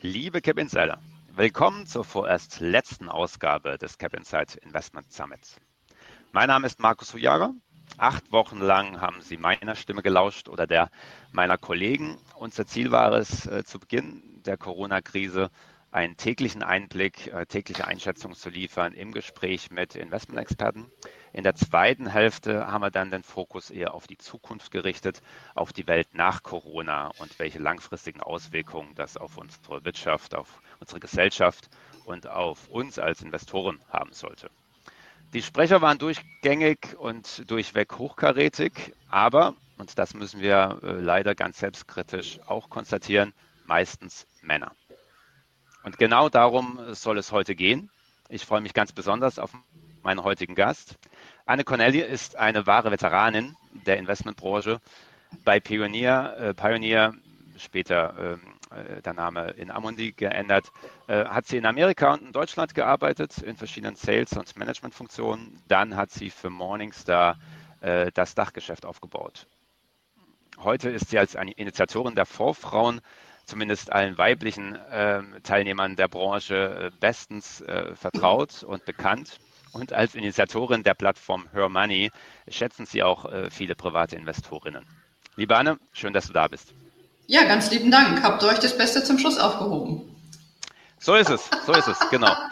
Liebe Cap Insider, willkommen zur vorerst letzten Ausgabe des Cap Insight Investment Summits. Mein Name ist Markus Hujager. Acht Wochen lang haben Sie meiner Stimme gelauscht oder der meiner Kollegen. Unser Ziel war es, äh, zu Beginn der Corona-Krise einen täglichen Einblick, äh, tägliche Einschätzung zu liefern im Gespräch mit Investmentexperten. In der zweiten Hälfte haben wir dann den Fokus eher auf die Zukunft gerichtet, auf die Welt nach Corona und welche langfristigen Auswirkungen das auf unsere Wirtschaft, auf unsere Gesellschaft und auf uns als Investoren haben sollte. Die Sprecher waren durchgängig und durchweg hochkarätig, aber, und das müssen wir äh, leider ganz selbstkritisch auch konstatieren, meistens Männer. Und genau darum soll es heute gehen. Ich freue mich ganz besonders auf meinen heutigen Gast. Anne Cornelli ist eine wahre Veteranin der Investmentbranche. Bei Pioneer, äh, Pioneer später ähm, äh, der Name in Amundi geändert, äh, hat sie in Amerika und in Deutschland gearbeitet, in verschiedenen Sales- und Managementfunktionen. Dann hat sie für Morningstar äh, das Dachgeschäft aufgebaut. Heute ist sie als Initiatorin der Vorfrauen zumindest allen weiblichen äh, Teilnehmern der Branche äh, bestens äh, vertraut und bekannt. Und als Initiatorin der Plattform Her Money schätzen Sie auch äh, viele private Investorinnen. Liebe Anne, schön, dass du da bist. Ja, ganz lieben Dank. Habt ihr euch das Beste zum Schluss aufgehoben? So ist es, so ist es, genau.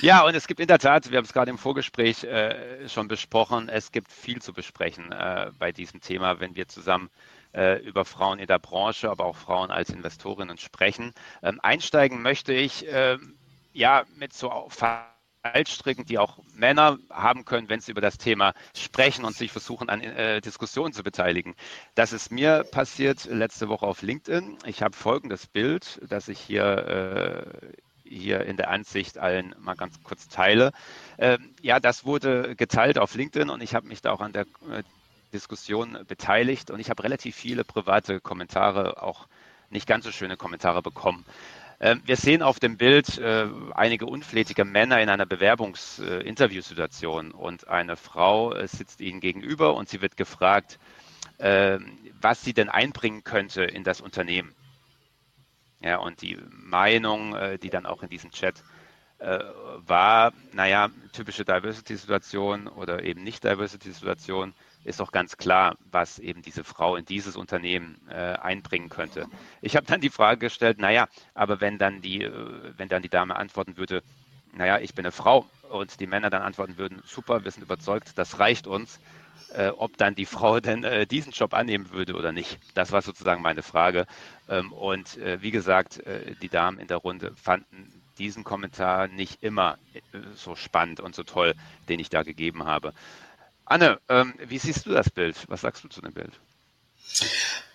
Ja, und es gibt in der Tat, wir haben es gerade im Vorgespräch äh, schon besprochen, es gibt viel zu besprechen äh, bei diesem Thema, wenn wir zusammen äh, über Frauen in der Branche, aber auch Frauen als Investorinnen sprechen. Ähm, einsteigen möchte ich ähm, ja mit so Fallstricken, die auch Männer haben können, wenn sie über das Thema sprechen und sich versuchen, an äh, Diskussionen zu beteiligen. Das ist mir passiert letzte Woche auf LinkedIn. Ich habe folgendes Bild, das ich hier äh, hier in der Ansicht allen mal ganz kurz teile. Ähm, ja, das wurde geteilt auf LinkedIn und ich habe mich da auch an der äh, Diskussion beteiligt und ich habe relativ viele private Kommentare, auch nicht ganz so schöne Kommentare bekommen. Ähm, wir sehen auf dem Bild äh, einige unflätige Männer in einer Bewerbungsinterviewsituation und eine Frau äh, sitzt ihnen gegenüber und sie wird gefragt, ähm, was sie denn einbringen könnte in das Unternehmen. Ja, und die Meinung, äh, die dann auch in diesem Chat war, naja, typische Diversity-Situation oder eben nicht Diversity-Situation, ist doch ganz klar, was eben diese Frau in dieses Unternehmen äh, einbringen könnte. Ich habe dann die Frage gestellt, naja, aber wenn dann die, äh, wenn dann die Dame antworten würde, naja, ich bin eine Frau und die Männer dann antworten würden, super, wir sind überzeugt, das reicht uns, äh, ob dann die Frau denn äh, diesen Job annehmen würde oder nicht. Das war sozusagen meine Frage. Ähm, und äh, wie gesagt, äh, die Damen in der Runde fanden diesen Kommentar nicht immer so spannend und so toll, den ich da gegeben habe. Anne, ähm, wie siehst du das Bild? Was sagst du zu dem Bild?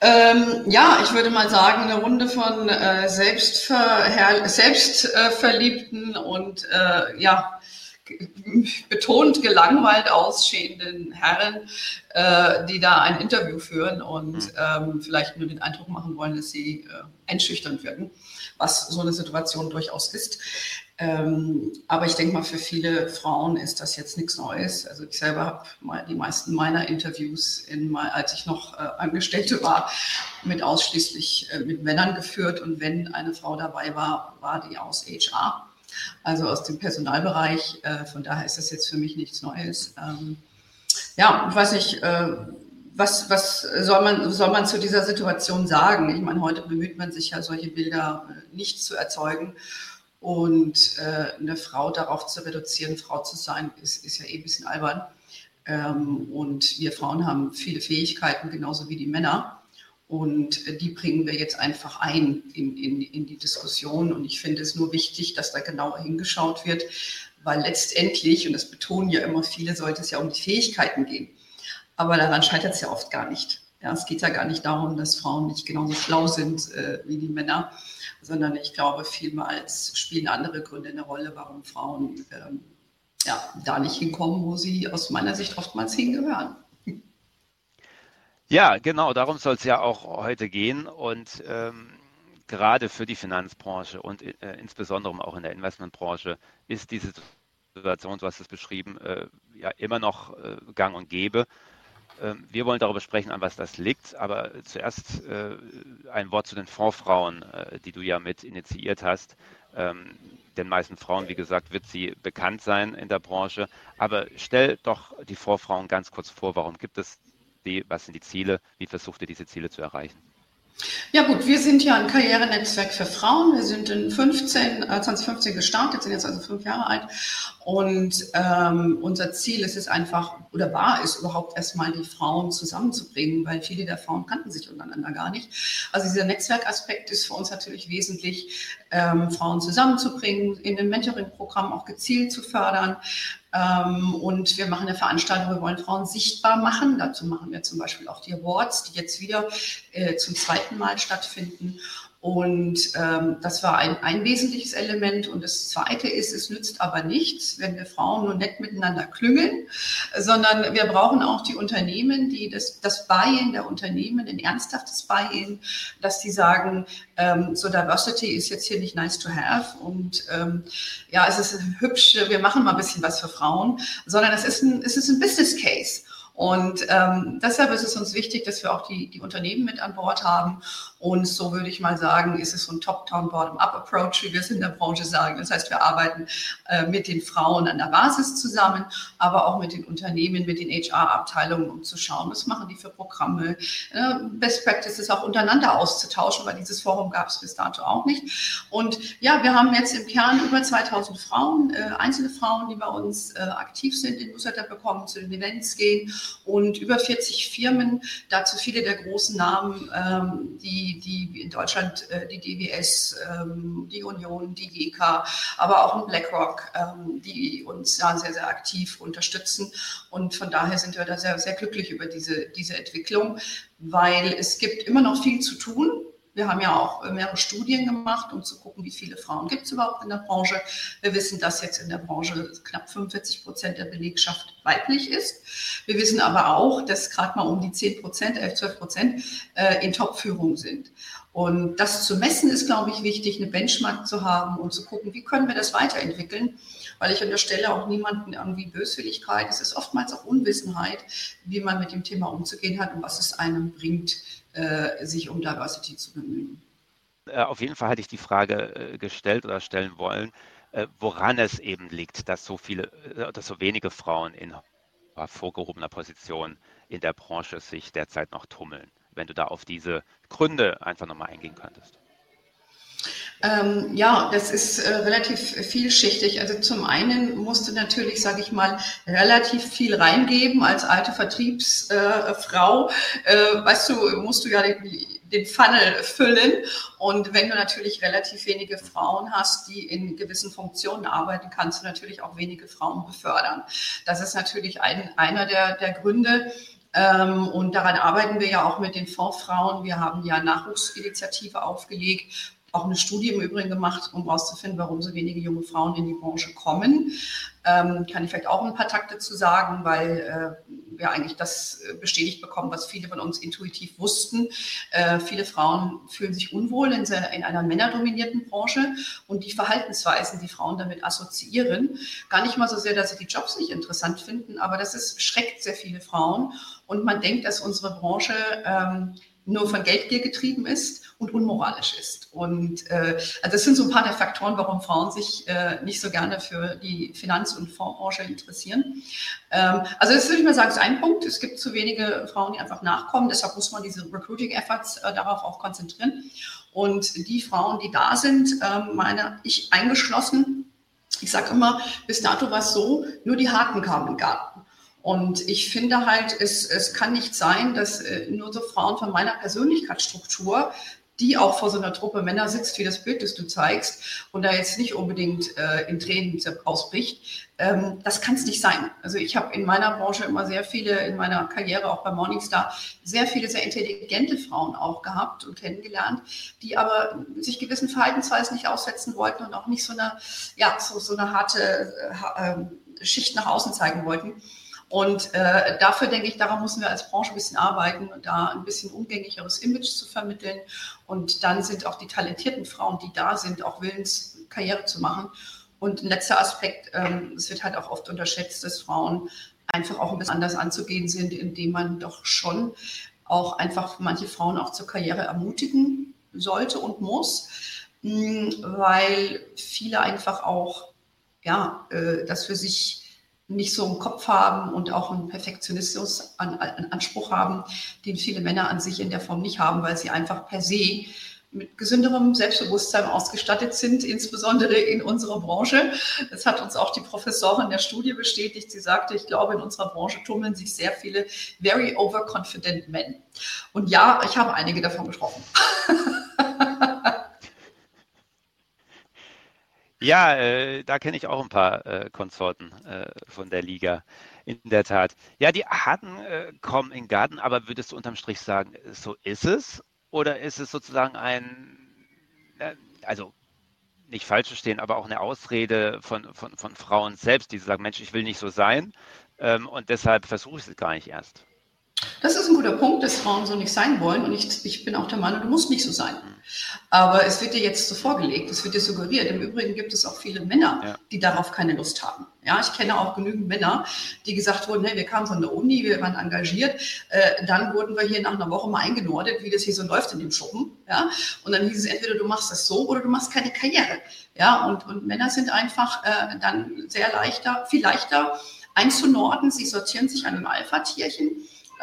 Ähm, ja, ich würde mal sagen, eine Runde von äh, Selbstver Selbstverliebten und äh, ja, betont gelangweilt ausstehenden Herren, äh, die da ein Interview führen und hm. ähm, vielleicht nur den Eindruck machen wollen, dass sie äh, einschüchternd wirken, was so eine Situation durchaus ist. Ähm, aber ich denke mal, für viele Frauen ist das jetzt nichts Neues. Also ich selber habe die meisten meiner Interviews, in, als ich noch äh, Angestellte war, mit ausschließlich äh, mit Männern geführt. Und wenn eine Frau dabei war, war die aus HR, also aus dem Personalbereich. Äh, von daher ist das jetzt für mich nichts Neues. Ähm, ja, ich äh, was, was soll, man, soll man zu dieser Situation sagen? Ich meine, heute bemüht man sich ja, solche Bilder äh, nicht zu erzeugen. Und äh, eine Frau darauf zu reduzieren, Frau zu sein, ist, ist ja eh ein bisschen albern. Ähm, und wir Frauen haben viele Fähigkeiten, genauso wie die Männer. Und äh, die bringen wir jetzt einfach ein in, in, in die Diskussion. Und ich finde es nur wichtig, dass da genauer hingeschaut wird, weil letztendlich, und das betonen ja immer viele, sollte es ja um die Fähigkeiten gehen. Aber daran scheitert es ja oft gar nicht. Ja, es geht ja gar nicht darum, dass Frauen nicht genauso schlau sind äh, wie die Männer, sondern ich glaube, vielmals spielen andere Gründe eine Rolle, warum Frauen ähm, ja, da nicht hinkommen, wo sie aus meiner Sicht oftmals hingehören. Ja, genau, darum soll es ja auch heute gehen. Und ähm, gerade für die Finanzbranche und äh, insbesondere auch in der Investmentbranche ist diese Situation, du hast es beschrieben, äh, ja immer noch äh, gang und gäbe. Ähm, wir wollen darüber sprechen, an was das liegt, aber zuerst äh, ein Wort zu den Fondsfrauen, äh, die du ja mit initiiert hast. Ähm, den meisten Frauen, wie gesagt, wird sie bekannt sein in der Branche. Aber stell doch die Vorfrauen ganz kurz vor. Warum gibt es die? Was sind die Ziele? Wie versucht ihr diese Ziele zu erreichen? Ja gut, wir sind ja ein Karrierenetzwerk für Frauen. Wir sind in 15, äh, 2015 gestartet, sind jetzt also fünf Jahre alt. Und ähm, unser Ziel ist es einfach, oder war es überhaupt erstmal, die Frauen zusammenzubringen, weil viele der Frauen kannten sich untereinander gar nicht. Also dieser Netzwerkaspekt ist für uns natürlich wesentlich, ähm, Frauen zusammenzubringen, in dem Mentoring-Programm auch gezielt zu fördern, und wir machen eine Veranstaltung, wir wollen Frauen sichtbar machen. Dazu machen wir zum Beispiel auch die Awards, die jetzt wieder äh, zum zweiten Mal stattfinden. Und ähm, das war ein, ein wesentliches Element. Und das Zweite ist, es nützt aber nichts, wenn wir Frauen nur nett miteinander klüngeln, sondern wir brauchen auch die Unternehmen, die das, das Buy-in der Unternehmen, ein ernsthaftes Buy-in, dass die sagen, ähm, so Diversity ist jetzt hier nicht nice to have und ähm, ja, es ist hübsch, wir machen mal ein bisschen was für Frauen, sondern es ist ein, es ist ein Business Case. Und ähm, deshalb ist es uns wichtig, dass wir auch die, die Unternehmen mit an Bord haben. Und so würde ich mal sagen, ist es so ein Top-Down, Bottom-Up-Approach, wie wir es in der Branche sagen. Das heißt, wir arbeiten äh, mit den Frauen an der Basis zusammen, aber auch mit den Unternehmen, mit den HR-Abteilungen, um zu schauen, was machen die für Programme, äh, Best Practices auch untereinander auszutauschen, weil dieses Forum gab es bis dato auch nicht. Und ja, wir haben jetzt im Kern über 2000 Frauen, äh, einzelne Frauen, die bei uns äh, aktiv sind, in Newsletter bekommen, zu den Events gehen und über 40 Firmen, dazu viele der großen Namen, ähm, die, die in Deutschland äh, die DWS, ähm, die Union, die GK, aber auch ein BlackRock, ähm, die uns ja sehr, sehr aktiv unterstützen. Und von daher sind wir da sehr, sehr glücklich über diese, diese Entwicklung, weil es gibt immer noch viel zu tun. Wir haben ja auch mehrere Studien gemacht, um zu gucken, wie viele Frauen gibt es überhaupt in der Branche. Wir wissen, dass jetzt in der Branche knapp 45 Prozent der Belegschaft weiblich ist. Wir wissen aber auch, dass gerade mal um die 10 Prozent, 11, 12 Prozent äh, in Top-Führung sind. Und das zu messen ist, glaube ich, wichtig, eine Benchmark zu haben und zu gucken, wie können wir das weiterentwickeln. Weil ich unterstelle auch niemanden irgendwie Böswilligkeit. Es ist oftmals auch Unwissenheit, wie man mit dem Thema umzugehen hat und was es einem bringt äh, sich um Diversity zu bemühen. Äh, auf jeden Fall hatte ich die Frage äh, gestellt oder stellen wollen, woran es eben liegt, dass so viele, dass so wenige Frauen in vorgehobener Position in der Branche sich derzeit noch tummeln. Wenn du da auf diese Gründe einfach nochmal eingehen könntest. Ähm, ja, das ist äh, relativ vielschichtig. Also zum einen musst du natürlich, sage ich mal, relativ viel reingeben als alte Vertriebsfrau. Äh, äh, weißt du, musst du ja den, den Funnel füllen. Und wenn du natürlich relativ wenige Frauen hast, die in gewissen Funktionen arbeiten, kannst du natürlich auch wenige Frauen befördern. Das ist natürlich ein, einer der, der Gründe. Ähm, und daran arbeiten wir ja auch mit den Fondsfrauen. Wir haben ja Nachwuchsinitiative aufgelegt, auch eine Studie im Übrigen gemacht, um herauszufinden, warum so wenige junge Frauen in die Branche kommen. Ähm, kann ich vielleicht auch ein paar Takte zu sagen, weil äh, wir eigentlich das äh, bestätigt bekommen, was viele von uns intuitiv wussten. Äh, viele Frauen fühlen sich unwohl in, in, einer männerdominierten Branche und die Verhaltensweisen, die Frauen damit assoziieren, gar nicht mal so sehr, dass sie die Jobs nicht interessant finden, aber das ist, schreckt sehr viele Frauen und man denkt, dass unsere Branche ähm, nur von Geldgier getrieben ist und unmoralisch ist. Und äh, also das sind so ein paar der Faktoren, warum Frauen sich äh, nicht so gerne für die Finanz- und Fondsbranche interessieren. Ähm, also das würde ich mal sagen, ist ein Punkt. Es gibt zu wenige Frauen, die einfach nachkommen. Deshalb muss man diese Recruiting-Efforts äh, darauf auch konzentrieren. Und die Frauen, die da sind, äh, meine ich eingeschlossen, ich sage immer, bis dato war es so, nur die Haken kamen den Garten. Und ich finde halt, es, es kann nicht sein, dass äh, nur so Frauen von meiner Persönlichkeitsstruktur, die auch vor so einer Truppe Männer sitzt, wie das Bild, das du zeigst, und da jetzt nicht unbedingt äh, in Tränen ausbricht, ähm, das kann es nicht sein. Also ich habe in meiner Branche immer sehr viele, in meiner Karriere auch bei Morningstar, sehr viele sehr intelligente Frauen auch gehabt und kennengelernt, die aber sich gewissen Verhaltensweisen nicht aussetzen wollten und auch nicht so eine, ja, so, so eine harte äh, Schicht nach außen zeigen wollten. Und äh, dafür denke ich, daran müssen wir als Branche ein bisschen arbeiten, da ein bisschen umgänglicheres Image zu vermitteln. Und dann sind auch die talentierten Frauen, die da sind, auch willens, Karriere zu machen. Und ein letzter Aspekt, ähm, es wird halt auch oft unterschätzt, dass Frauen einfach auch ein bisschen anders anzugehen sind, indem man doch schon auch einfach manche Frauen auch zur Karriere ermutigen sollte und muss, hm, weil viele einfach auch ja, äh, das für sich nicht so im Kopf haben und auch einen Perfektionismus an, an Anspruch haben, den viele Männer an sich in der Form nicht haben, weil sie einfach per se mit gesünderem Selbstbewusstsein ausgestattet sind, insbesondere in unserer Branche. Das hat uns auch die Professorin der Studie bestätigt. Sie sagte, ich glaube, in unserer Branche tummeln sich sehr viele very overconfident men. Und ja, ich habe einige davon getroffen. Ja, äh, da kenne ich auch ein paar äh, Konsorten äh, von der Liga. In der Tat. Ja, die Harten äh, kommen in den Garten, aber würdest du unterm Strich sagen, so ist es? Oder ist es sozusagen ein, also nicht falsch verstehen, aber auch eine Ausrede von, von, von Frauen selbst, die sagen, Mensch, ich will nicht so sein ähm, und deshalb versuche ich es gar nicht erst. Das ist ein guter Punkt, dass Frauen so nicht sein wollen. Und ich, ich bin auch der Meinung, du musst nicht so sein. Aber es wird dir jetzt so vorgelegt, es wird dir suggeriert. Im Übrigen gibt es auch viele Männer, ja. die darauf keine Lust haben. Ja, ich kenne auch genügend Männer, die gesagt wurden, hey, wir kamen von der Uni, wir waren engagiert. Äh, dann wurden wir hier nach einer Woche mal eingenordet, wie das hier so läuft in dem Schuppen. Ja, und dann hieß es entweder du machst das so oder du machst keine Karriere. Ja, und, und Männer sind einfach äh, dann sehr leichter, viel leichter einzunorden. Sie sortieren sich an einem Alpha-Tierchen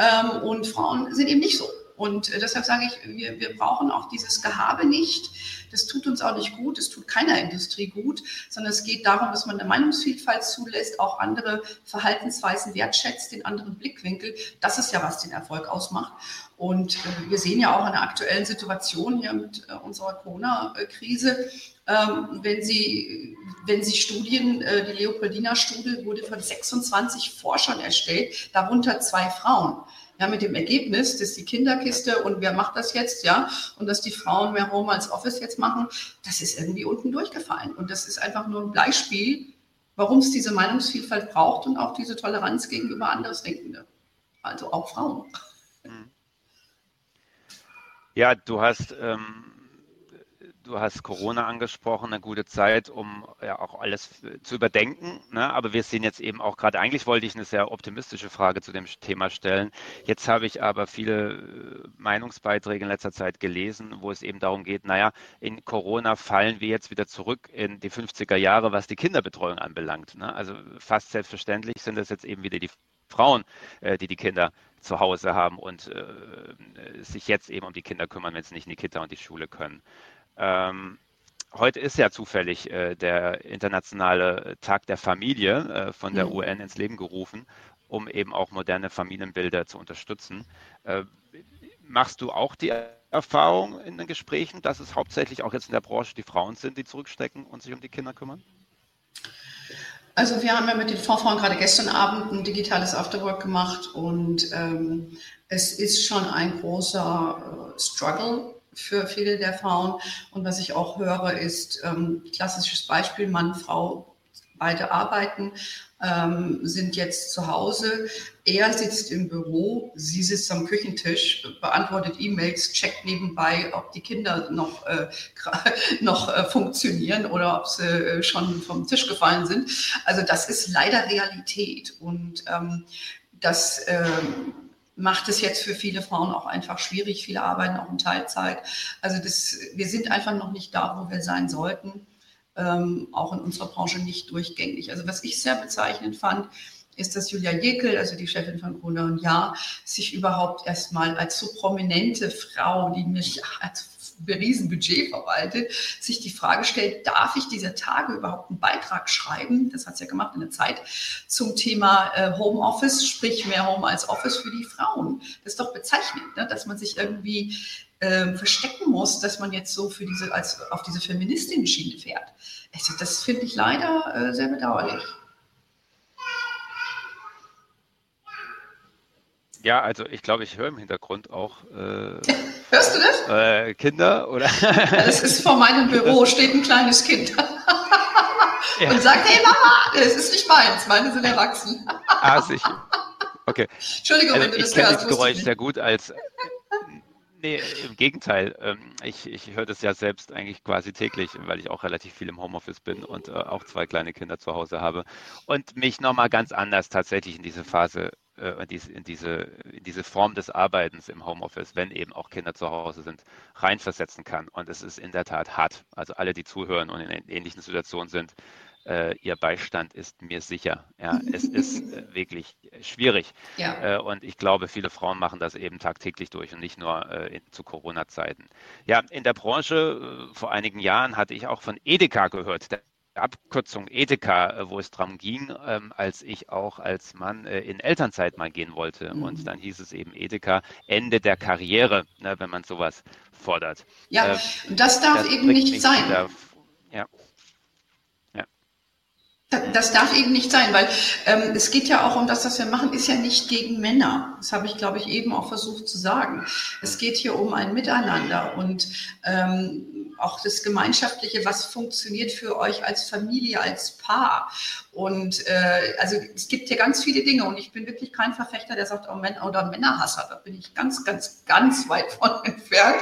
ähm, und Frauen sind eben nicht so. Und äh, deshalb sage ich, wir, wir brauchen auch dieses Gehabe nicht. Das tut uns auch nicht gut, es tut keiner Industrie gut, sondern es geht darum, dass man eine Meinungsvielfalt zulässt, auch andere Verhaltensweisen wertschätzt, den anderen Blickwinkel. Das ist ja, was den Erfolg ausmacht. Und äh, wir sehen ja auch in der aktuellen Situation hier mit äh, unserer Corona-Krise, ähm, wenn Sie, wenn Sie Studien, die Leopoldina-Studie wurde von 26 Forschern erstellt, darunter zwei Frauen. Ja, mit dem Ergebnis, dass die Kinderkiste und wer macht das jetzt, ja, und dass die Frauen mehr Home als Office jetzt machen, das ist irgendwie unten durchgefallen. Und das ist einfach nur ein Beispiel, warum es diese Meinungsvielfalt braucht und auch diese Toleranz gegenüber Andersdenkenden. Also auch Frauen. Ja, du hast ähm, Du hast Corona angesprochen, eine gute Zeit, um ja auch alles zu überdenken. Ne? Aber wir sehen jetzt eben auch gerade, eigentlich wollte ich eine sehr optimistische Frage zu dem Thema stellen. Jetzt habe ich aber viele äh, Meinungsbeiträge in letzter Zeit gelesen, wo es eben darum geht, naja, in Corona fallen wir jetzt wieder zurück in die 50er Jahre, was die Kinderbetreuung anbelangt. Ne? Also fast selbstverständlich sind das jetzt eben wieder die Frauen, äh, die die Kinder zu Hause haben und äh, sich jetzt eben um die Kinder kümmern, wenn sie nicht in die Kita und die Schule können. Ähm, heute ist ja zufällig äh, der internationale Tag der Familie äh, von der mhm. UN ins Leben gerufen, um eben auch moderne Familienbilder zu unterstützen. Äh, machst du auch die Erfahrung in den Gesprächen, dass es hauptsächlich auch jetzt in der Branche die Frauen sind, die zurückstecken und sich um die Kinder kümmern? Also wir haben ja mit den Fondsfrauen gerade gestern Abend ein digitales Afterwork gemacht und ähm, es ist schon ein großer äh, Struggle für viele der Frauen. Und was ich auch höre, ist ähm, klassisches Beispiel, Mann, Frau, beide arbeiten, ähm, sind jetzt zu Hause. Er sitzt im Büro, sie sitzt am Küchentisch, beantwortet E-Mails, checkt nebenbei, ob die Kinder noch, äh, noch äh, funktionieren oder ob sie äh, schon vom Tisch gefallen sind. Also das ist leider Realität. Und ähm, das ähm, macht es jetzt für viele Frauen auch einfach schwierig. Viele arbeiten auch in Teilzeit. Also das, wir sind einfach noch nicht da, wo wir sein sollten. Ähm, auch in unserer Branche nicht durchgängig. Also was ich sehr bezeichnend fand, ist, dass Julia Jekyll, also die Chefin von Gruner und Jahr, sich überhaupt erstmal als so prominente Frau, die mich als Riesenbudget verwaltet, sich die Frage stellt, darf ich dieser Tage überhaupt einen Beitrag schreiben? Das hat sie ja gemacht in der Zeit zum Thema äh, Homeoffice, sprich mehr Home als Office für die Frauen. Das ist doch bezeichnend, ne? dass man sich irgendwie äh, verstecken muss, dass man jetzt so für diese, als auf diese Feministinnen-Schiene fährt. Also das finde ich leider äh, sehr bedauerlich. Ja, also ich glaube, ich höre im Hintergrund auch. Äh, Hörst du das? Äh, Kinder oder? das ist vor meinem Büro, steht ein kleines Kind. ja. Und sagt, hey Mama, das ist nicht meins, meine sind erwachsen. ah, sicher. Okay. Entschuldigung, also wenn du das hörst. Ich kenne das Geräusch sehr gut als Nee, im Gegenteil. Ähm, ich, ich höre das ja selbst eigentlich quasi täglich, weil ich auch relativ viel im Homeoffice bin und äh, auch zwei kleine Kinder zu Hause habe und mich nochmal ganz anders tatsächlich in diese Phase, äh, in, diese, in, diese, Form des Arbeitens im Homeoffice, wenn eben auch Kinder zu Hause sind, reinversetzen kann. Und es ist in der Tat hart. Also alle, die zuhören und in ähnlichen Situationen sind, äh, Ihr Beistand ist mir sicher. Ja, es ist äh, wirklich schwierig. Ja. Äh, und ich glaube, viele Frauen machen das eben tagtäglich durch und nicht nur äh, in, zu Corona-Zeiten. Ja, in der Branche äh, vor einigen Jahren hatte ich auch von Edeka gehört. Der Abkürzung Edeka, äh, wo es darum ging, ähm, als ich auch als Mann in Elternzeit mal gehen wollte. Mhm. Und dann hieß es eben Edeka, Ende der Karriere, ne, wenn man sowas fordert. Ja, das darf das eben nicht sein. Der, ja. Das darf eben nicht sein, weil ähm, es geht ja auch um das, was wir machen, ist ja nicht gegen Männer. Das habe ich, glaube ich, eben auch versucht zu sagen. Es geht hier um ein Miteinander und ähm, auch das Gemeinschaftliche, was funktioniert für euch als Familie, als Paar. Und äh, also es gibt hier ganz viele Dinge und ich bin wirklich kein Verfechter, der sagt, oh Männer oder Männerhasser, da bin ich ganz, ganz, ganz weit von entfernt,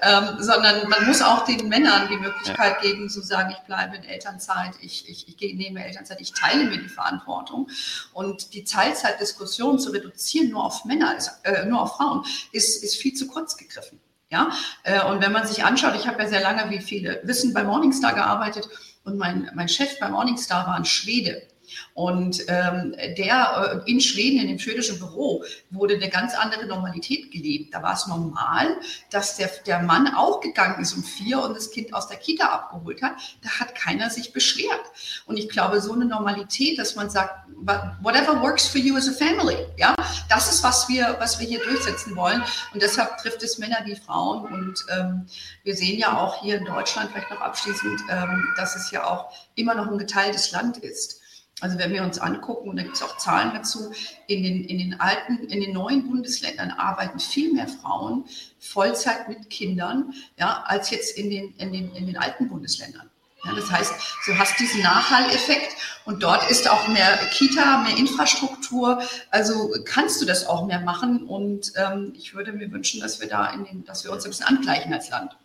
ähm, sondern man muss auch den Männern die Möglichkeit geben, zu sagen, ich bleibe in Elternzeit, ich, ich, ich nehme Elternzeit, ich teile mir die Verantwortung. Und die Teilzeitdiskussion zu reduzieren nur auf Männer, äh, nur auf Frauen, ist, ist viel zu kurz gegriffen. Ja, äh, und wenn man sich anschaut, ich habe ja sehr lange, wie viele wissen, bei Morningstar gearbeitet und mein, mein Chef bei Morningstar war ein Schwede. Und ähm, der äh, in Schweden, in dem schwedischen Büro, wurde eine ganz andere Normalität gelebt. Da war es normal, dass der, der Mann auch gegangen ist um vier und das Kind aus der Kita abgeholt hat. Da hat keiner sich beschwert. Und ich glaube, so eine Normalität, dass man sagt, whatever works for you as a family, ja, das ist, was wir, was wir hier durchsetzen wollen. Und deshalb trifft es Männer wie Frauen. Und ähm, wir sehen ja auch hier in Deutschland, vielleicht noch abschließend, ähm, dass es ja auch immer noch ein geteiltes Land ist. Also wenn wir uns angucken, und da gibt es auch Zahlen dazu, in den, in den alten, in den neuen Bundesländern arbeiten viel mehr Frauen Vollzeit mit Kindern, ja, als jetzt in den, in den, in den alten Bundesländern. Ja, das heißt, du hast diesen Nachhalleffekt und dort ist auch mehr Kita, mehr Infrastruktur. Also kannst du das auch mehr machen. Und ähm, ich würde mir wünschen, dass wir da in den, dass wir uns ein bisschen angleichen als Land.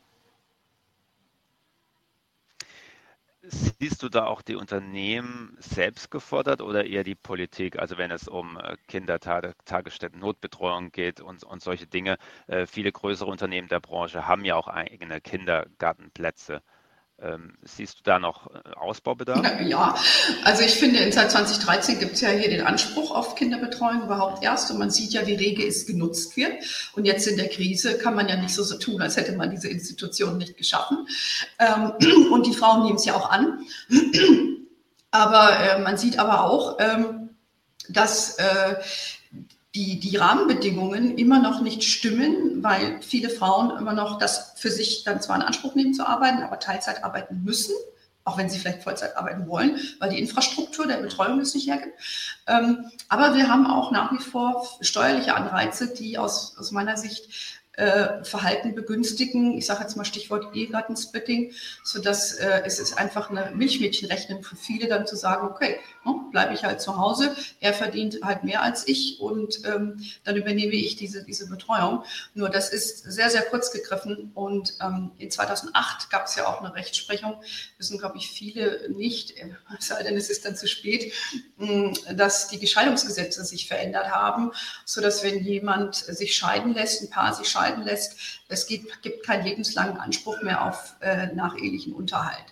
Siehst du da auch die Unternehmen selbst gefordert oder eher die Politik? Also wenn es um äh, Kindertagesstätten, Notbetreuung geht und, und solche Dinge. Äh, viele größere Unternehmen der Branche haben ja auch eigene Kindergartenplätze. Ähm, siehst du da noch äh, Ausbaubedarf? Ja, also ich finde, seit 2013 gibt es ja hier den Anspruch auf Kinderbetreuung überhaupt erst und man sieht ja, wie rege es genutzt wird. Und jetzt in der Krise kann man ja nicht so, so tun, als hätte man diese Institution nicht geschaffen. Ähm, und die Frauen nehmen es ja auch an. Aber äh, man sieht aber auch, ähm, dass äh, die, die Rahmenbedingungen immer noch nicht stimmen, weil viele Frauen immer noch das für sich dann zwar in Anspruch nehmen zu arbeiten, aber Teilzeit arbeiten müssen, auch wenn sie vielleicht Vollzeit arbeiten wollen, weil die Infrastruktur der Betreuung es nicht hergibt. Ähm, aber wir haben auch nach wie vor steuerliche Anreize, die aus, aus meiner Sicht äh, Verhalten begünstigen. Ich sage jetzt mal Stichwort Ehegattensplitting, sodass äh, es ist einfach eine Milchmädchenrechnung für viele dann zu sagen, okay, ne, bleibe ich halt zu Hause, er verdient halt mehr als ich und ähm, dann übernehme ich diese, diese Betreuung. Nur das ist sehr, sehr kurz gegriffen und ähm, in 2008 gab es ja auch eine Rechtsprechung, wissen glaube ich viele nicht, es sei denn es ist dann zu spät, mh, dass die Scheidungsgesetze sich verändert haben, sodass wenn jemand sich scheiden lässt, ein Paar sich scheiden scheiden lässt. Es gibt, gibt keinen lebenslangen Anspruch mehr auf äh, nachehelichen Unterhalt.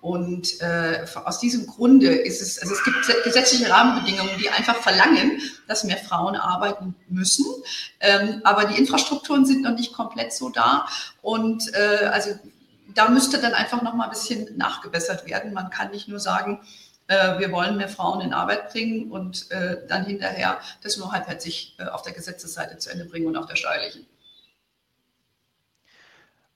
Und äh, aus diesem Grunde ist es, also es gibt gesetzliche Rahmenbedingungen, die einfach verlangen, dass mehr Frauen arbeiten müssen. Ähm, aber die Infrastrukturen sind noch nicht komplett so da. Und äh, also da müsste dann einfach noch mal ein bisschen nachgebessert werden. Man kann nicht nur sagen, äh, wir wollen mehr Frauen in Arbeit bringen und äh, dann hinterher das nur halbherzig äh, auf der Gesetzesseite zu Ende bringen und auf der steuerlichen.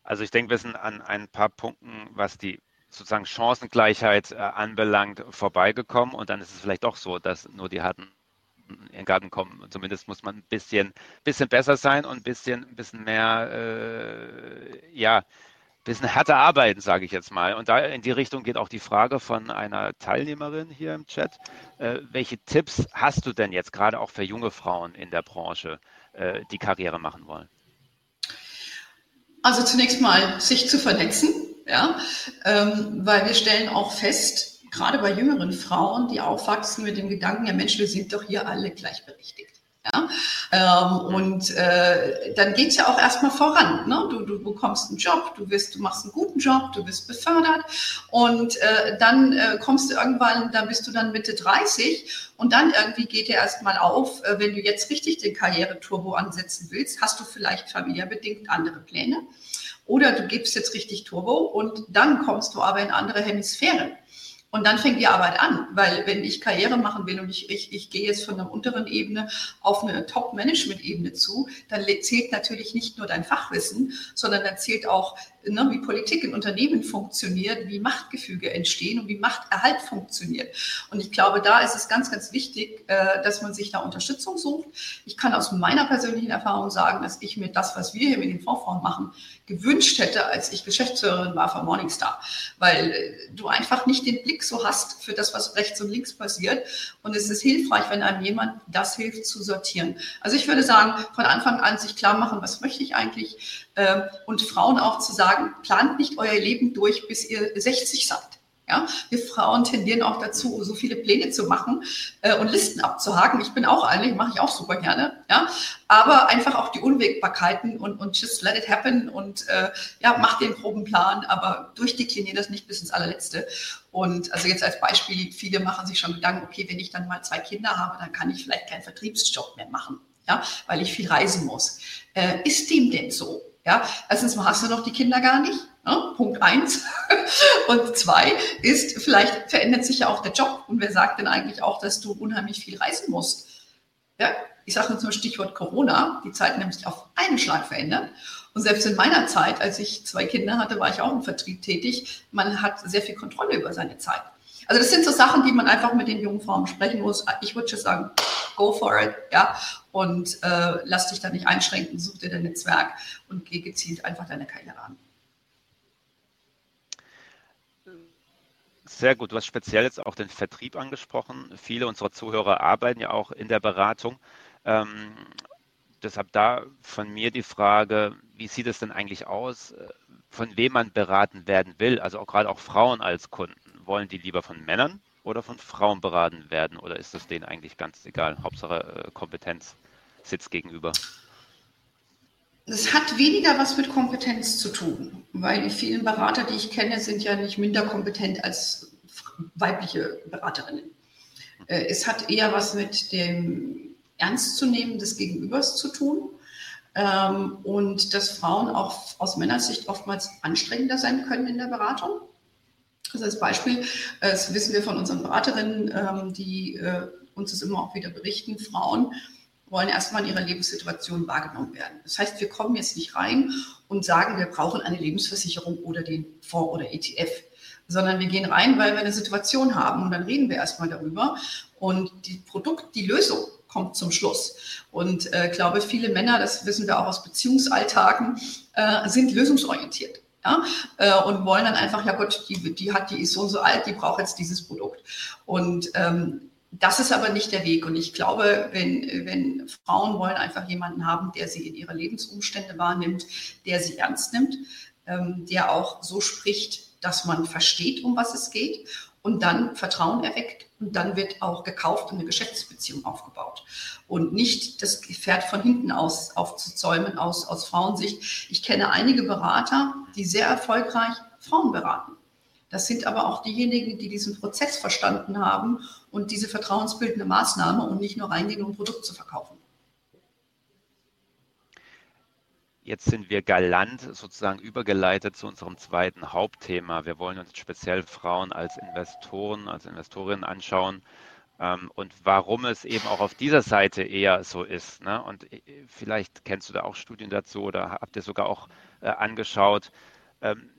Also ich denke, wir sind an ein paar Punkten, was die sozusagen Chancengleichheit äh, anbelangt, vorbeigekommen. Und dann ist es vielleicht doch so, dass nur die Harten in den Garten kommen. Zumindest muss man ein bisschen, bisschen besser sein und ein bisschen, ein bisschen mehr, äh, ja, ein bisschen härter arbeiten, sage ich jetzt mal. Und da in die Richtung geht auch die Frage von einer Teilnehmerin hier im Chat. Äh, welche Tipps hast du denn jetzt gerade auch für junge Frauen in der Branche, äh, die Karriere machen wollen? Also zunächst mal sich zu vernetzen, ja, ähm, weil wir stellen auch fest, gerade bei jüngeren Frauen, die aufwachsen mit dem Gedanken, ja Mensch, wir sind doch hier alle gleichberechtigt. Ja? Ähm, und äh, dann geht es ja auch erstmal voran. Ne? Du, du bekommst einen Job, du, wirst, du machst einen guten Job, du wirst befördert und äh, dann äh, kommst du irgendwann, da bist du dann Mitte 30 und dann irgendwie geht dir erstmal auf, äh, wenn du jetzt richtig den Karriereturbo ansetzen willst, hast du vielleicht familienbedingt andere Pläne oder du gibst jetzt richtig Turbo und dann kommst du aber in andere Hemisphären. Und dann fängt die Arbeit an, weil wenn ich Karriere machen will und ich, ich, ich gehe jetzt von einer unteren Ebene auf eine Top-Management-Ebene zu, dann zählt natürlich nicht nur dein Fachwissen, sondern dann zählt auch ne, wie Politik in Unternehmen funktioniert, wie Machtgefüge entstehen und wie Machterhalt funktioniert. Und ich glaube, da ist es ganz, ganz wichtig, äh, dass man sich da Unterstützung sucht. Ich kann aus meiner persönlichen Erfahrung sagen, dass ich mir das, was wir hier mit den Fondsfrauen machen, gewünscht hätte, als ich Geschäftsführerin war von Morningstar, weil äh, du einfach nicht den Blick so hast für das, was rechts und links passiert. Und es ist hilfreich, wenn einem jemand das hilft zu sortieren. Also ich würde sagen, von Anfang an sich klar machen, was möchte ich eigentlich, ähm, und Frauen auch zu sagen, plant nicht euer Leben durch, bis ihr 60 seid. Ja, wir Frauen tendieren auch dazu, so viele Pläne zu machen äh, und Listen abzuhaken. Ich bin auch eine, mache ich auch super gerne. Ja, aber einfach auch die Unwägbarkeiten und, und just let it happen und äh, ja, mach den groben Plan, aber durchdeklinier das nicht bis ins allerletzte. Und also jetzt als Beispiel, viele machen sich schon Gedanken, okay, wenn ich dann mal zwei Kinder habe, dann kann ich vielleicht keinen Vertriebsjob mehr machen, ja, weil ich viel reisen muss. Äh, ist dem denn so? Ja, erstens mal hast du noch die Kinder gar nicht. Ne? Punkt eins. Und zwei ist, vielleicht verändert sich ja auch der Job. Und wer sagt denn eigentlich auch, dass du unheimlich viel reisen musst? Ja, ich sage nur zum Stichwort Corona. Die Zeiten haben sich auf einen Schlag verändert. Und selbst in meiner Zeit, als ich zwei Kinder hatte, war ich auch im Vertrieb tätig. Man hat sehr viel Kontrolle über seine Zeit. Also das sind so Sachen, die man einfach mit den jungen Frauen sprechen muss. Ich würde schon sagen, go for it, ja, und äh, lass dich da nicht einschränken, such dir dein Netzwerk und geh gezielt einfach deine Karriere an. Sehr gut. Du hast speziell jetzt auch den Vertrieb angesprochen. Viele unserer Zuhörer arbeiten ja auch in der Beratung. Ähm, deshalb da von mir die Frage, wie sieht es denn eigentlich aus, äh, von wem man beraten werden will? Also auch gerade auch Frauen als Kunden wollen die lieber von Männern oder von Frauen beraten werden? Oder ist das denen eigentlich ganz egal? Hauptsache äh, Kompetenz sitzt gegenüber. Es hat weniger was mit Kompetenz zu tun, weil die vielen Berater, die ich kenne, sind ja nicht minder kompetent als weibliche Beraterinnen. Äh, es hat eher was mit dem Ernstzunehmen des Gegenübers zu tun ähm, und dass Frauen auch aus Männersicht oftmals anstrengender sein können in der Beratung. Also als Beispiel, äh, das wissen wir von unseren Beraterinnen, ähm, die äh, uns das immer auch wieder berichten, Frauen wollen erstmal in ihrer Lebenssituation wahrgenommen werden. Das heißt, wir kommen jetzt nicht rein und sagen, wir brauchen eine Lebensversicherung oder den Fonds oder ETF, sondern wir gehen rein, weil wir eine Situation haben und dann reden wir erstmal darüber und die Produkt, die Lösung kommt zum Schluss. Und äh, glaube, viele Männer, das wissen wir auch aus Beziehungsalltagen, äh, sind lösungsorientiert ja, äh, und wollen dann einfach, ja Gott, die, die hat, die ist so und so alt, die braucht jetzt dieses Produkt. Und ähm, das ist aber nicht der Weg. Und ich glaube, wenn, wenn Frauen wollen einfach jemanden haben, der sie in ihre Lebensumstände wahrnimmt, der sie ernst nimmt, ähm, der auch so spricht, dass man versteht, um was es geht und dann Vertrauen erweckt und dann wird auch gekauft und eine Geschäftsbeziehung aufgebaut. Und nicht das Pferd von hinten aus aufzuzäumen aus, aus Frauensicht. Ich kenne einige Berater, die sehr erfolgreich Frauen beraten. Das sind aber auch diejenigen, die diesen Prozess verstanden haben und diese vertrauensbildende Maßnahme und nicht nur reingehen, um ein Produkt zu verkaufen. Jetzt sind wir galant sozusagen übergeleitet zu unserem zweiten Hauptthema. Wir wollen uns speziell Frauen als Investoren, als Investorinnen anschauen ähm, und warum es eben auch auf dieser Seite eher so ist. Ne? Und äh, vielleicht kennst du da auch Studien dazu oder habt ihr sogar auch äh, angeschaut. Ähm,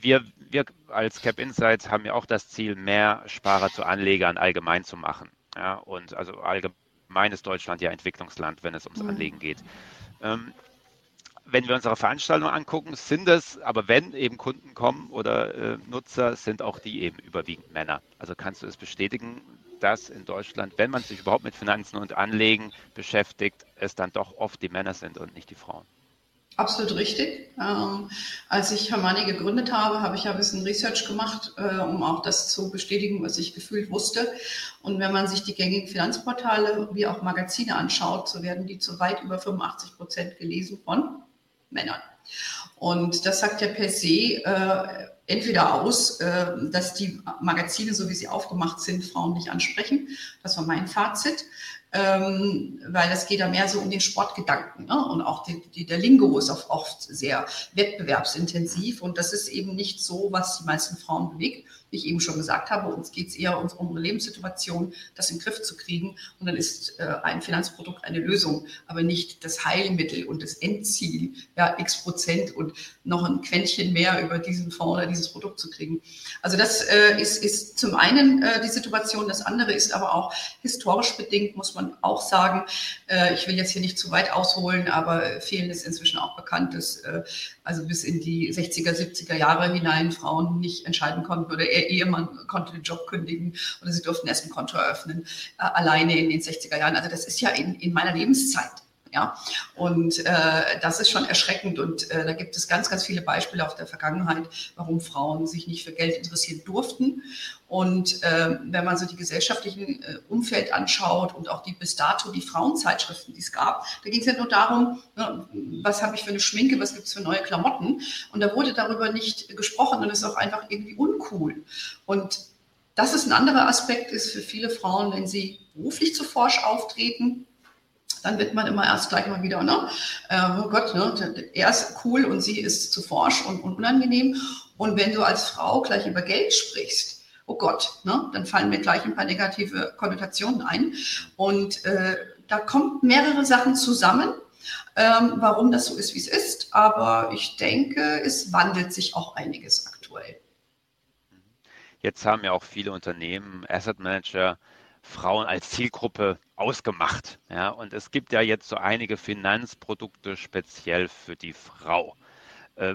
wir, wir als Cap Insights haben ja auch das Ziel, mehr Sparer zu Anlegern allgemein zu machen. Ja? Und also allgemein ist Deutschland ja Entwicklungsland, wenn es ums mhm. Anlegen geht. Ähm, wenn wir unsere Veranstaltung angucken, sind es, aber wenn eben Kunden kommen oder äh, Nutzer, sind auch die eben überwiegend Männer. Also kannst du es bestätigen, dass in Deutschland, wenn man sich überhaupt mit Finanzen und Anlegen beschäftigt, es dann doch oft die Männer sind und nicht die Frauen? Absolut richtig. Ähm, als ich Hermanni gegründet habe, habe ich ja ein bisschen Research gemacht, äh, um auch das zu bestätigen, was ich gefühlt wusste. Und wenn man sich die gängigen Finanzportale wie auch Magazine anschaut, so werden die zu weit über 85 Prozent gelesen von Männern. Und das sagt ja per se äh, entweder aus, äh, dass die Magazine, so wie sie aufgemacht sind, Frauen nicht ansprechen. Das war mein Fazit ähm, weil es geht da mehr so um den Sportgedanken. Ne? Und auch die, die, der Lingo ist auch oft sehr wettbewerbsintensiv und das ist eben nicht so, was die meisten Frauen bewegt wie ich eben schon gesagt habe, uns geht es eher um unsere Lebenssituation, das in den Griff zu kriegen. Und dann ist äh, ein Finanzprodukt eine Lösung, aber nicht das Heilmittel und das Endziel, ja, x Prozent und noch ein Quäntchen mehr über diesen Fonds oder dieses Produkt zu kriegen. Also das äh, ist, ist zum einen äh, die Situation. Das andere ist aber auch historisch bedingt, muss man auch sagen. Äh, ich will jetzt hier nicht zu weit ausholen, aber vielen ist inzwischen auch bekannt, dass äh, also bis in die 60er, 70er Jahre hinein Frauen nicht entscheiden konnten oder ihr Ehemann konnte den Job kündigen oder sie durften erst ein Konto eröffnen, äh, alleine in den 60er Jahren. Also das ist ja in, in meiner Lebenszeit. Ja, und äh, das ist schon erschreckend und äh, da gibt es ganz, ganz viele Beispiele auf der Vergangenheit, warum Frauen sich nicht für Geld interessieren durften. Und äh, wenn man so die gesellschaftlichen äh, Umfeld anschaut und auch die bis dato die Frauenzeitschriften, die es gab, da ging es ja nur darum, ne, was habe ich für eine Schminke, was gibt es für neue Klamotten. Und da wurde darüber nicht gesprochen und ist auch einfach irgendwie uncool. Und das ist ein anderer Aspekt, ist für viele Frauen, wenn sie beruflich zu forsch auftreten, dann wird man immer erst gleich mal wieder, ne? Äh, oh Gott, ne? er ist cool und sie ist zu forsch und, unangenehm. Und wenn du als Frau gleich über Geld sprichst, oh Gott, ne? dann fallen mir gleich ein paar negative Konnotationen ein. Und äh, da kommen mehrere Sachen zusammen, ähm, warum das so ist, wie es ist. Aber ich denke, es wandelt sich auch einiges aktuell. Jetzt haben ja auch viele Unternehmen, Asset Manager, Frauen als Zielgruppe ausgemacht. Ja, und es gibt ja jetzt so einige Finanzprodukte speziell für die Frau. Äh,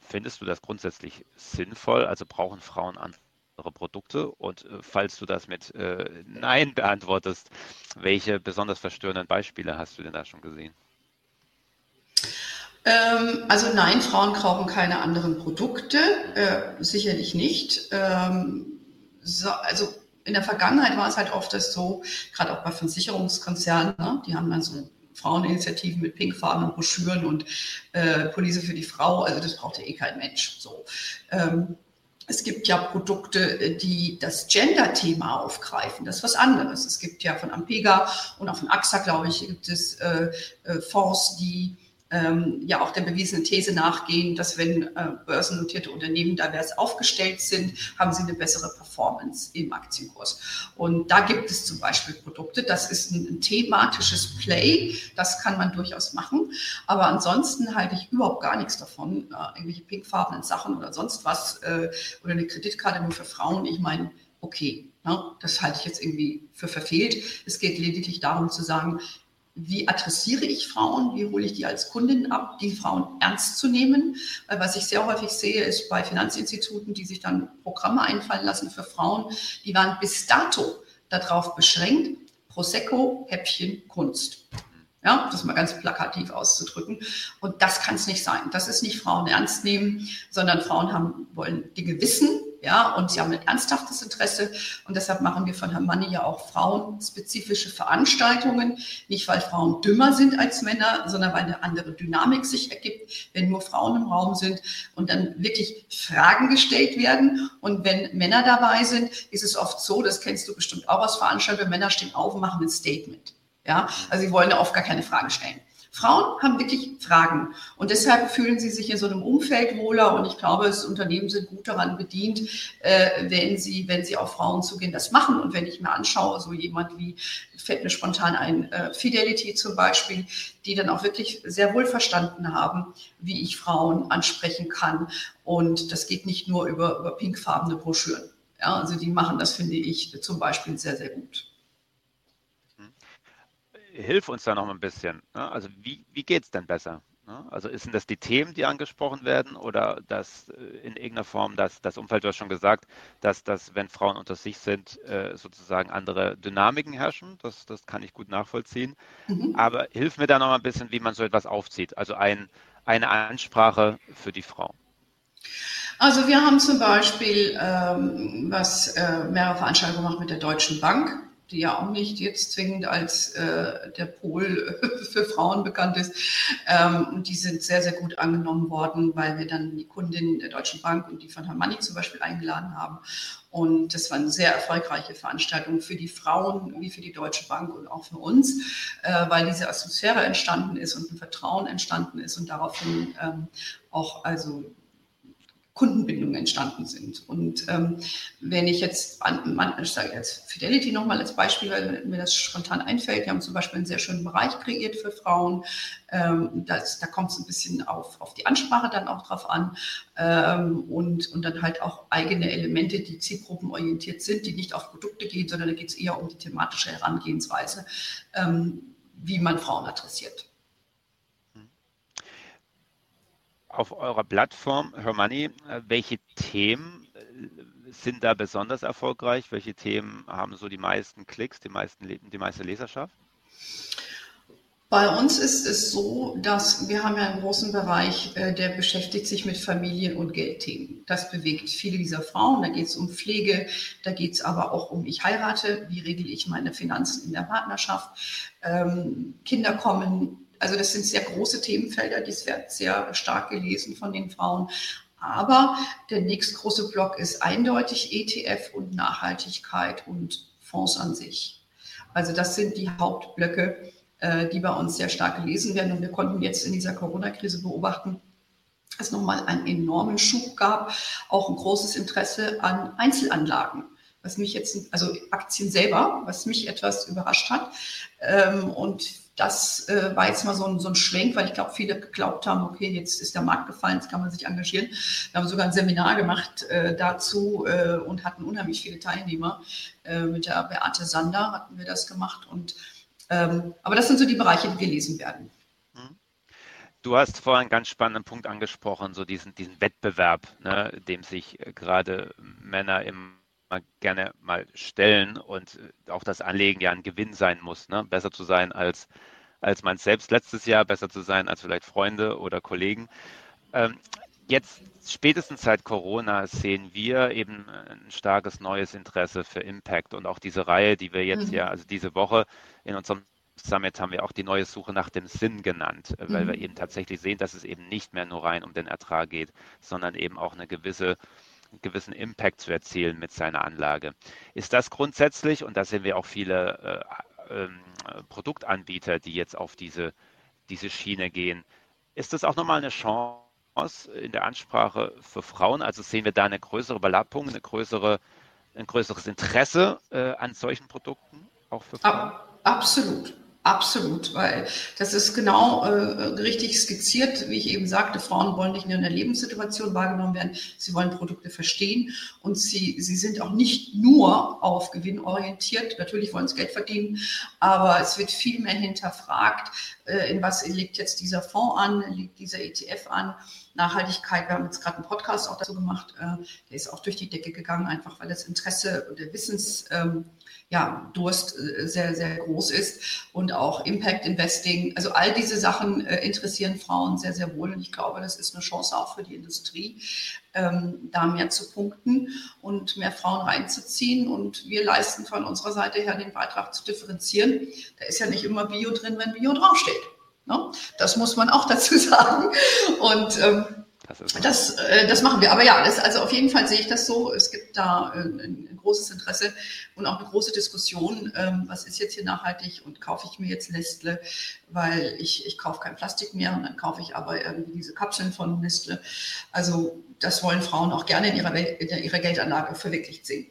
findest du das grundsätzlich sinnvoll? Also brauchen Frauen andere Produkte? Und äh, falls du das mit äh, Nein beantwortest, welche besonders verstörenden Beispiele hast du denn da schon gesehen? Ähm, also nein, Frauen brauchen keine anderen Produkte, äh, sicherlich nicht. Ähm, so, also in der Vergangenheit war es halt oft das so, gerade auch bei Versicherungskonzernen, ne, die haben dann so Fraueninitiativen mit pinkfarbenen Broschüren und äh, Police für die Frau, also das braucht ja eh kein Mensch. So. Ähm, es gibt ja Produkte, die das Gender-Thema aufgreifen. Das ist was anderes. Es gibt ja von Ampega und auch von AXA, glaube ich, gibt es äh, äh, Fonds, die ähm, ja auch der bewiesenen These nachgehen, dass wenn äh, börsennotierte Unternehmen divers aufgestellt sind, haben sie eine bessere Performance im Aktienkurs. Und da gibt es zum Beispiel Produkte, das ist ein, ein thematisches Play, das kann man durchaus machen. Aber ansonsten halte ich überhaupt gar nichts davon, äh, irgendwelche pinkfarbenen Sachen oder sonst was äh, oder eine Kreditkarte nur für Frauen. Ich meine, okay, ne, das halte ich jetzt irgendwie für verfehlt. Es geht lediglich darum zu sagen, wie adressiere ich Frauen, wie hole ich die als Kundin ab, die Frauen ernst zu nehmen. Weil was ich sehr häufig sehe, ist bei Finanzinstituten, die sich dann Programme einfallen lassen für Frauen, die waren bis dato darauf beschränkt, Prosecco, Häppchen, Kunst. Ja, das mal ganz plakativ auszudrücken. Und das kann es nicht sein. Das ist nicht Frauen ernst nehmen, sondern Frauen haben, wollen Dinge wissen, ja, und sie haben ein ernsthaftes Interesse. Und deshalb machen wir von Herrn Manni ja auch frauenspezifische Veranstaltungen. Nicht, weil Frauen dümmer sind als Männer, sondern weil eine andere Dynamik sich ergibt, wenn nur Frauen im Raum sind und dann wirklich Fragen gestellt werden. Und wenn Männer dabei sind, ist es oft so, das kennst du bestimmt auch aus Veranstaltungen, Männer stehen auf und machen ein Statement. Ja, also sie wollen ja oft gar keine Frage stellen. Frauen haben wirklich Fragen und deshalb fühlen sie sich in so einem Umfeld wohler und ich glaube, das Unternehmen sind gut daran bedient, äh, wenn sie, wenn sie auf Frauen zugehen, das machen. Und wenn ich mir anschaue, so jemand wie, fällt mir spontan ein, äh, Fidelity zum Beispiel, die dann auch wirklich sehr wohl verstanden haben, wie ich Frauen ansprechen kann. Und das geht nicht nur über, über pinkfarbene Broschüren. Ja, also die machen das, finde ich, zum Beispiel sehr, sehr gut hilf uns da noch ein bisschen. Ne? Also wie, wie geht es denn besser? Ne? Also sind das die Themen, die angesprochen werden oder das äh, in irgendeiner Form das, das Umfeld, du hast schon gesagt, dass, dass wenn Frauen unter sich sind, äh, sozusagen andere Dynamiken herrschen. Das, das kann ich gut nachvollziehen. Mhm. Aber hilf mir da noch mal ein bisschen, wie man so etwas aufzieht. Also ein, eine Ansprache für die Frau. Also wir haben zum Beispiel ähm, was äh, mehrere Veranstaltungen gemacht mit der Deutschen Bank die ja auch nicht jetzt zwingend als äh, der Pol für Frauen bekannt ist. Ähm, die sind sehr, sehr gut angenommen worden, weil wir dann die Kundin der Deutschen Bank und die von Herrn Manni zum Beispiel eingeladen haben. Und das war eine sehr erfolgreiche Veranstaltung für die Frauen wie für die Deutsche Bank und auch für uns, äh, weil diese Atmosphäre entstanden ist und ein Vertrauen entstanden ist und daraufhin ähm, auch also Kundenbindungen entstanden sind. Und ähm, wenn ich jetzt an, an ich sage jetzt Fidelity nochmal als Beispiel, weil mir das spontan einfällt, wir haben zum Beispiel einen sehr schönen Bereich kreiert für Frauen. Ähm, das, da kommt es ein bisschen auf, auf die Ansprache dann auch drauf an ähm, und, und dann halt auch eigene Elemente, die zielgruppenorientiert sind, die nicht auf Produkte gehen, sondern da geht es eher um die thematische Herangehensweise, ähm, wie man Frauen adressiert. Auf eurer Plattform Hermoney, äh, welche Themen äh, sind da besonders erfolgreich? Welche Themen haben so die meisten Klicks, die, meisten, die meiste Leserschaft? Bei uns ist es so, dass wir haben ja einen großen Bereich, äh, der beschäftigt sich mit Familien- und Geldthemen. Das bewegt viele dieser Frauen. Da geht es um Pflege, da geht es aber auch um, ich heirate, wie regle ich meine Finanzen in der Partnerschaft. Ähm, Kinder kommen also das sind sehr große Themenfelder, die werden sehr stark gelesen von den Frauen. Aber der nächste große Block ist eindeutig ETF und Nachhaltigkeit und Fonds an sich. Also das sind die Hauptblöcke, äh, die bei uns sehr stark gelesen werden. Und wir konnten jetzt in dieser Corona-Krise beobachten, dass es nochmal einen enormen Schub gab, auch ein großes Interesse an Einzelanlagen was mich jetzt, also Aktien selber, was mich etwas überrascht hat. Ähm, und das äh, war jetzt mal so ein, so ein Schwenk, weil ich glaube, viele geglaubt haben, okay, jetzt ist der Markt gefallen, jetzt kann man sich engagieren. Wir haben sogar ein Seminar gemacht äh, dazu äh, und hatten unheimlich viele Teilnehmer. Äh, mit der Beate Sander hatten wir das gemacht. Und, ähm, aber das sind so die Bereiche, die gelesen werden. Mhm. Du hast vorhin einen ganz spannenden Punkt angesprochen, so diesen, diesen Wettbewerb, ne, dem sich äh, gerade Männer im gerne mal stellen und äh, auch das Anlegen ja ein Gewinn sein muss, ne? besser zu sein als, als man selbst letztes Jahr, besser zu sein als vielleicht Freunde oder Kollegen. Ähm, jetzt spätestens seit Corona sehen wir eben ein starkes neues Interesse für Impact und auch diese Reihe, die wir jetzt mhm. ja, also diese Woche in unserem Summit haben wir auch die neue Suche nach dem Sinn genannt, äh, weil mhm. wir eben tatsächlich sehen, dass es eben nicht mehr nur rein um den Ertrag geht, sondern eben auch eine gewisse gewissen Impact zu erzielen mit seiner Anlage. Ist das grundsätzlich, und da sehen wir auch viele äh, äh, Produktanbieter, die jetzt auf diese, diese Schiene gehen, ist das auch nochmal eine Chance in der Ansprache für Frauen? Also sehen wir da eine größere Überlappung, eine größere, ein größeres Interesse äh, an solchen Produkten auch für Frauen? Absolut. Absolut, weil das ist genau äh, richtig skizziert, wie ich eben sagte, Frauen wollen nicht nur in der Lebenssituation wahrgenommen werden, sie wollen Produkte verstehen und sie, sie sind auch nicht nur auf Gewinn orientiert, natürlich wollen sie Geld verdienen, aber es wird viel mehr hinterfragt, äh, in was liegt jetzt dieser Fonds an, liegt dieser ETF an, Nachhaltigkeit, wir haben jetzt gerade einen Podcast auch dazu gemacht, äh, der ist auch durch die Decke gegangen, einfach weil das Interesse und der Wissens... Ähm, ja, Durst äh, sehr, sehr groß ist und auch Impact Investing. Also all diese Sachen äh, interessieren Frauen sehr, sehr wohl und ich glaube, das ist eine Chance auch für die Industrie, ähm, da mehr zu punkten und mehr Frauen reinzuziehen und wir leisten von unserer Seite her den Beitrag zu differenzieren. Da ist ja nicht immer Bio drin, wenn Bio draufsteht. Ne? Das muss man auch dazu sagen und ähm, das, das, äh, das, machen wir. Aber ja, das, also auf jeden Fall sehe ich das so. Es gibt da äh, ein, ein großes Interesse und auch eine große Diskussion. Ähm, was ist jetzt hier nachhaltig und kaufe ich mir jetzt Nestle, weil ich, ich kaufe kein Plastik mehr und dann kaufe ich aber irgendwie diese Kapseln von Nestle. Also das wollen Frauen auch gerne in ihrer, in ihrer Geldanlage verwirklicht sehen.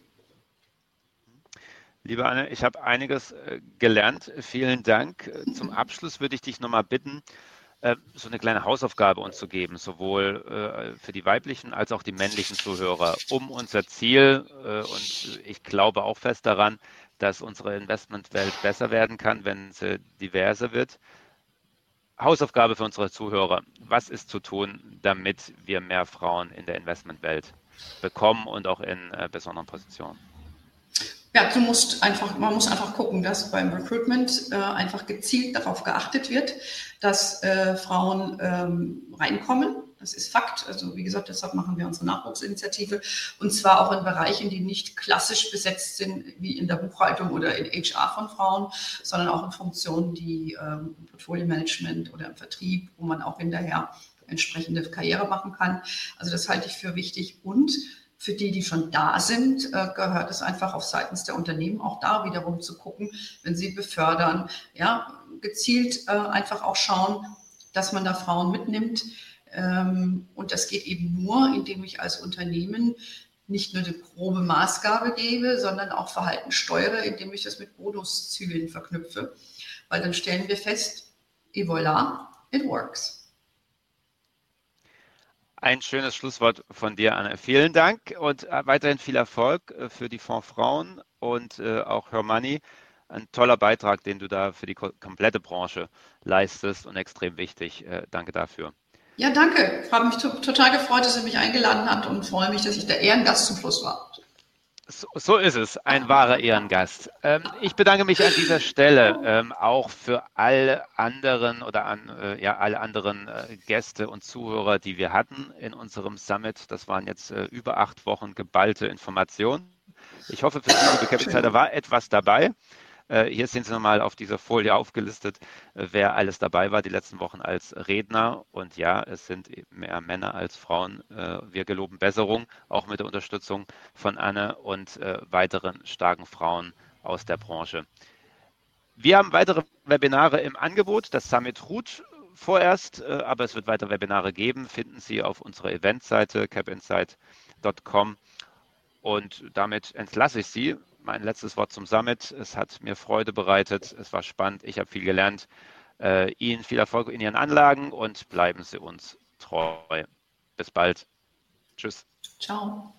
Liebe Anne, ich habe einiges äh, gelernt. Vielen Dank. Zum Abschluss würde ich dich nochmal bitten, äh, so eine kleine Hausaufgabe uns zu geben, sowohl äh, für die weiblichen als auch die männlichen Zuhörer, um unser Ziel, äh, und ich glaube auch fest daran, dass unsere Investmentwelt besser werden kann, wenn sie diverser wird, Hausaufgabe für unsere Zuhörer. Was ist zu tun, damit wir mehr Frauen in der Investmentwelt bekommen und auch in äh, besonderen Positionen? Ja, du musst einfach, man muss einfach gucken, dass beim Recruitment äh, einfach gezielt darauf geachtet wird, dass äh, Frauen ähm, reinkommen. Das ist Fakt. Also wie gesagt, deshalb machen wir unsere Nachwuchsinitiative und zwar auch in Bereichen, die nicht klassisch besetzt sind, wie in der Buchhaltung oder in HR von Frauen, sondern auch in Funktionen, die ähm, im Portfolio-Management oder im Vertrieb, wo man auch hinterher entsprechende Karriere machen kann. Also das halte ich für wichtig und für die, die schon da sind, äh, gehört es einfach auf seitens der Unternehmen auch da wiederum zu gucken, wenn sie befördern, ja, gezielt äh, einfach auch schauen, dass man da Frauen mitnimmt. Ähm, und das geht eben nur, indem ich als Unternehmen nicht nur eine grobe Maßgabe gebe, sondern auch Verhalten steuere, indem ich das mit Bonuszielen verknüpfe. Weil dann stellen wir fest, et voilà, it works. Ein schönes Schlusswort von dir, Anne. Vielen Dank und äh, weiterhin viel Erfolg äh, für die Fonds Frauen und äh, auch Her Money. Ein toller Beitrag, den du da für die komplette Branche leistest und extrem wichtig. Danke dafür. Ja, danke. Ich habe mich total gefreut, dass ihr mich eingeladen habt und freue mich, dass ich der Ehrengast zum Schluss war. So, so, ist es, ein wahrer Ehrengast. Ähm, ich bedanke mich an dieser Stelle ähm, auch für alle anderen oder an äh, ja, alle anderen äh, Gäste und Zuhörer, die wir hatten in unserem Summit. Das waren jetzt äh, über acht Wochen geballte Informationen. Ich hoffe, für Sie, liebe Capital, war etwas dabei. Äh, hier sind Sie nochmal auf dieser Folie aufgelistet, äh, wer alles dabei war die letzten Wochen als Redner. Und ja, es sind mehr Männer als Frauen. Äh, wir geloben Besserung, auch mit der Unterstützung von Anne und weiteren starken Frauen aus der Branche. Wir haben weitere Webinare im Angebot. Das Summit ruht vorerst, aber es wird weitere Webinare geben. Finden Sie auf unserer Eventseite capinsight.com. Und damit entlasse ich Sie mein letztes Wort zum Summit. Es hat mir Freude bereitet. Es war spannend. Ich habe viel gelernt. Äh, Ihnen viel Erfolg in Ihren Anlagen und bleiben Sie uns treu. Bis bald. Tschüss. Ciao.